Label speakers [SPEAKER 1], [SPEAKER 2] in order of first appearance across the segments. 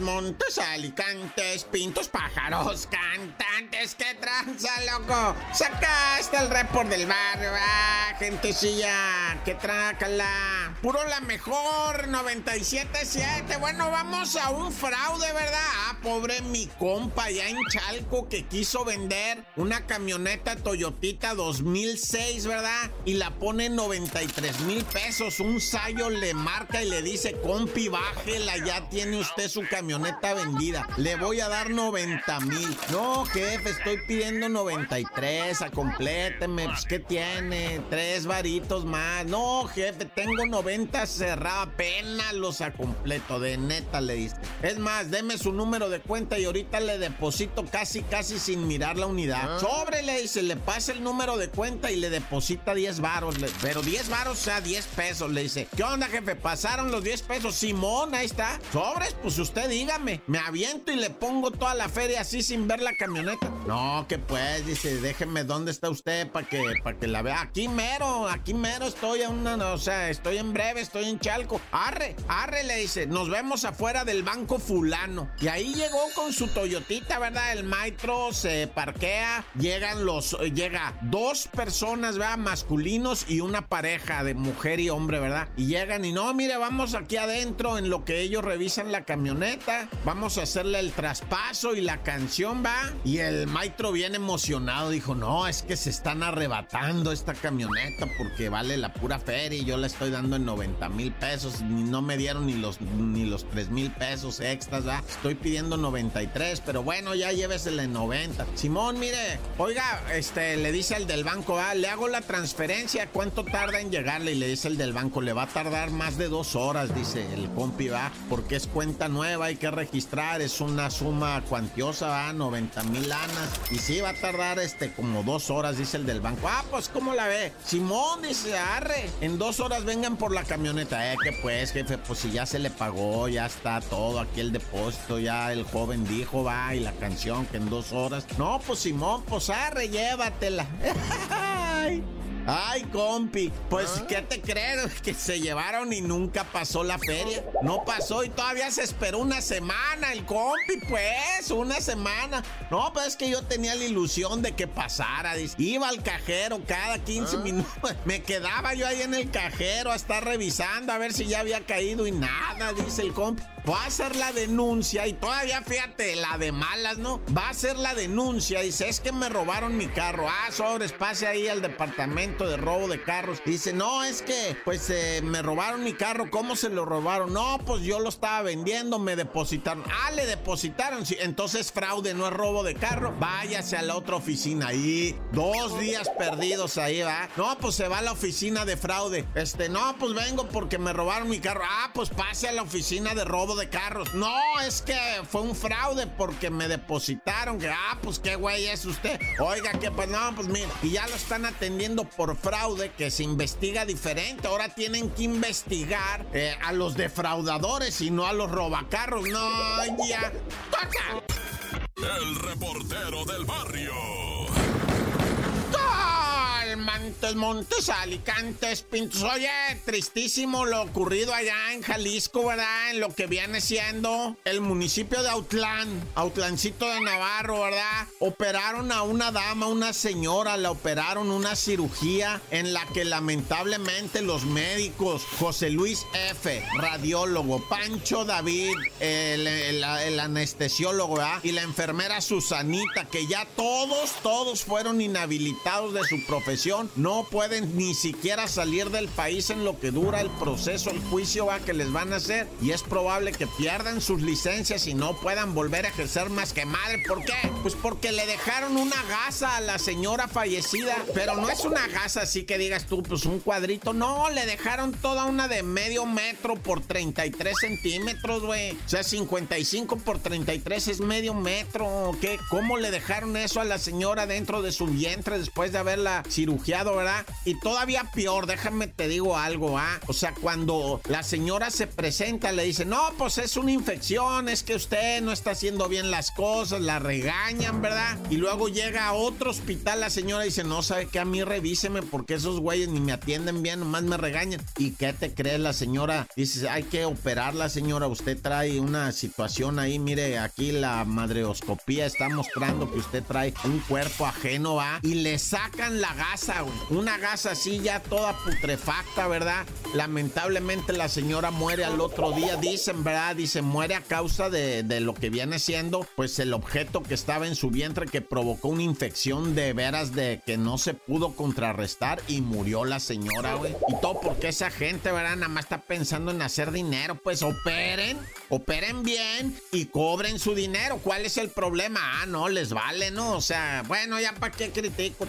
[SPEAKER 1] Montes, Alicantes, Pintos, Pájaros, Cantantes, qué tranza, loco. Sacaste el report del barrio, ah, gentecilla, que trácala. Puro la mejor, 97.7. Bueno, vamos a un fraude, ¿verdad? Ah, pobre mi compa ya en Chalco que quiso vender una camioneta Toyotita 2006, ¿verdad? Y la pone en 93 mil pesos. Un sayo le marca y le dice, compi, bájela, ya tiene usted su camioneta vendida. Le voy a dar 90 mil. No, jefe, estoy pidiendo 93. A compléteme. Pues, ¿qué tiene? Tres varitos más. No, jefe, tengo 90 cerrada. Apenas los a completo. De neta, le dice. Es más, deme su número de cuenta y ahorita le deposito casi, casi sin mirar la unidad. Ah. Sobre, le dice, le pasa el número de cuenta y le deposita 10 varos. Pero 10 varos, o sea, 10 pesos. Le dice, ¿qué onda, jefe? Pasaron los 10 pesos. Simón, ahí está. Sobres, pues usted dígame, me aviento y le pongo toda la feria así sin ver la camioneta. No, que pues, dice, déjeme dónde está usted para que, que la vea. Aquí mero, aquí mero estoy a una, o sea, estoy en breve, estoy en Chalco. Arre, arre, le dice, nos vemos afuera del banco fulano. Y ahí llegó con su Toyotita, ¿verdad? El maestro se parquea, llegan los, llega dos personas, ¿verdad? Masculinos y una pareja de mujer y hombre, ¿verdad? Y llegan y no, mire, vamos aquí adentro en lo que ellos revisan la camioneta, vamos a hacerle el traspaso y la canción va. Y el maestro bien emocionado dijo, no, es que se están arrebatando esta camioneta porque vale la pura feria y yo la estoy dando en 90 mil pesos. No me dieron ni los, ni los 3 mil pesos extras, ¿va? Estoy pidiendo 93, pero bueno, ya llévesela en 90. Simón, mire, oiga, este, le dice el del banco, ah, le hago la transferencia, ¿cuánto tarda en llegarle? Y le dice el del banco, le va a tardar más de dos horas, dice el compi, va, porque es cuenta nueva, hay que registrar, es una suma cuantiosa, va, 90 mil lanas. Y sí, va a tardar este como dos horas, dice el del banco. Ah, pues, ¿cómo la ve? Simón dice, arre, en dos horas vengan por la camioneta. Eh, que pues, jefe, pues si ya se le pagó, ya está todo aquí el depósito, ya el joven dijo, va, y la canción que en dos horas. No, pues Simón, pues arre, llévatela. Ay, compi, pues ¿Ah? ¿qué te crees? Que se llevaron y nunca pasó la feria. No pasó y todavía se esperó una semana el compi, pues, una semana. No, pues es que yo tenía la ilusión de que pasara. Iba al cajero cada 15 ¿Ah? minutos. Me quedaba yo ahí en el cajero a estar revisando a ver si ya había caído y nada, dice el compi. Va a hacer la denuncia y todavía fíjate, la de malas, ¿no? Va a hacer la denuncia. Dice, es que me robaron mi carro. Ah, sobres, pase ahí al departamento de robo de carros. Dice, no, es que, pues, eh, me robaron mi carro. ¿Cómo se lo robaron? No, pues yo lo estaba vendiendo, me depositaron. Ah, le depositaron. Sí, entonces fraude, no es robo de carro. Váyase a la otra oficina ahí. Dos días perdidos ahí, ¿va? No, pues se va a la oficina de fraude. Este, no, pues vengo porque me robaron mi carro. Ah, pues pase a la oficina de robo de carros. No, es que fue un fraude porque me depositaron. Que, ah, pues qué güey es usted. Oiga, que pues no, pues mira. Y ya lo están atendiendo por fraude, que se investiga diferente. Ahora tienen que investigar eh, a los defraudadores y no a los robacarros. No, ya. ¡Toca!
[SPEAKER 2] El reportero del barrio.
[SPEAKER 1] Montes, Montes, Alicantes, Pintos. Oye, tristísimo lo ocurrido allá en Jalisco, ¿verdad? En lo que viene siendo el municipio de Autlán, Autlancito de Navarro, ¿verdad? Operaron a una dama, una señora, la operaron una cirugía en la que lamentablemente los médicos, José Luis F., radiólogo, Pancho David, el, el anestesiólogo, ¿verdad? Y la enfermera Susanita, que ya todos, todos fueron inhabilitados de su profesión no pueden ni siquiera salir del país en lo que dura el proceso, el juicio va que les van a hacer y es probable que pierdan sus licencias y no puedan volver a ejercer más que madre. ¿Por qué? Pues porque le dejaron una gasa a la señora fallecida, pero no es una gasa así que digas tú, pues un cuadrito, no, le dejaron toda una de medio metro por 33 centímetros, güey. O sea, 55 por 33 es medio metro, ¿qué? ¿Cómo le dejaron eso a la señora dentro de su vientre después de haberla cirugía? ¿Verdad? Y todavía peor, déjame te digo algo, ¿ah? O sea, cuando la señora se presenta, le dice, no, pues es una infección, es que usted no está haciendo bien las cosas, la regañan, ¿verdad? Y luego llega a otro hospital la señora dice, no, ¿sabe qué? A mí revíseme porque esos güeyes ni me atienden bien, nomás me regañan. ¿Y qué te crees la señora? Dice, hay que operarla, señora, usted trae una situación ahí, mire, aquí la madreoscopía está mostrando que usted trae un cuerpo ajeno, ¿va? Y le sacan la gasa, güey. Una gasa así ya toda putrefacta, ¿verdad? Lamentablemente la señora muere al otro día, dicen, ¿verdad? Dice, muere a causa de, de lo que viene siendo, pues el objeto que estaba en su vientre que provocó una infección de veras de que no se pudo contrarrestar y murió la señora, güey. Y todo porque esa gente, ¿verdad? Nada más está pensando en hacer dinero, pues operen, operen bien y cobren su dinero. ¿Cuál es el problema? Ah, no, les vale, ¿no? O sea, bueno, ya para qué critico.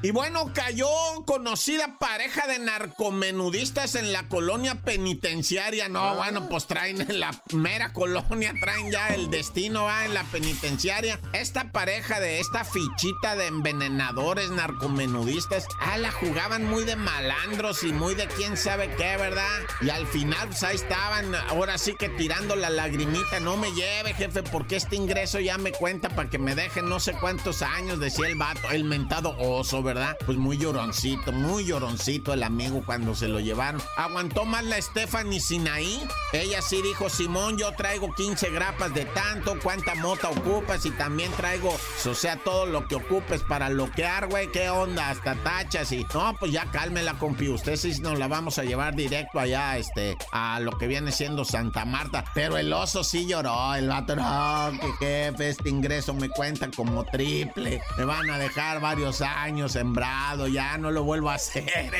[SPEAKER 1] Y bueno, cayó conocida pareja de narcomenudistas en la colonia penitenciaria. No, bueno, pues traen en la mera colonia, traen ya el destino va en la penitenciaria. Esta pareja de esta fichita de envenenadores narcomenudistas, ah, la jugaban muy de malandros y muy de quién sabe qué, ¿verdad? Y al final, pues ahí estaban, ahora sí que tirando la lagrimita. No me lleve, jefe, porque este ingreso ya me cuenta para que me dejen no sé cuántos años, decía el vato, el mentado oso, ¿verdad? Pues muy lloroncito, muy lloroncito el amigo cuando se lo llevaron. Aguantó más la Stephanie Sinaí. Ella sí dijo, Simón, yo traigo 15 grapas de tanto, cuánta mota ocupas y también traigo, o sea, todo lo que ocupes para bloquear, güey, qué onda, hasta tachas y... No, pues ya cálmela, compi, usted sí nos la vamos a llevar directo allá, este, a lo que viene siendo Santa Marta. Pero el oso sí lloró, el vato, no, que jefe, este ingreso me cuenta como triple. Me van a dejar varios años sembrado, ya no lo vuelvo a hacer.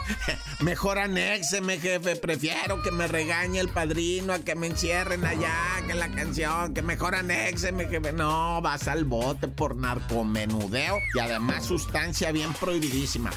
[SPEAKER 1] Mejor anéxeme, jefe. Prefiero que me regañe el padrino a que me encierren allá, que la canción, que mejor anéxeme, jefe. No, vas al bote por narcomenudeo y además sustancia bien prohibidísima.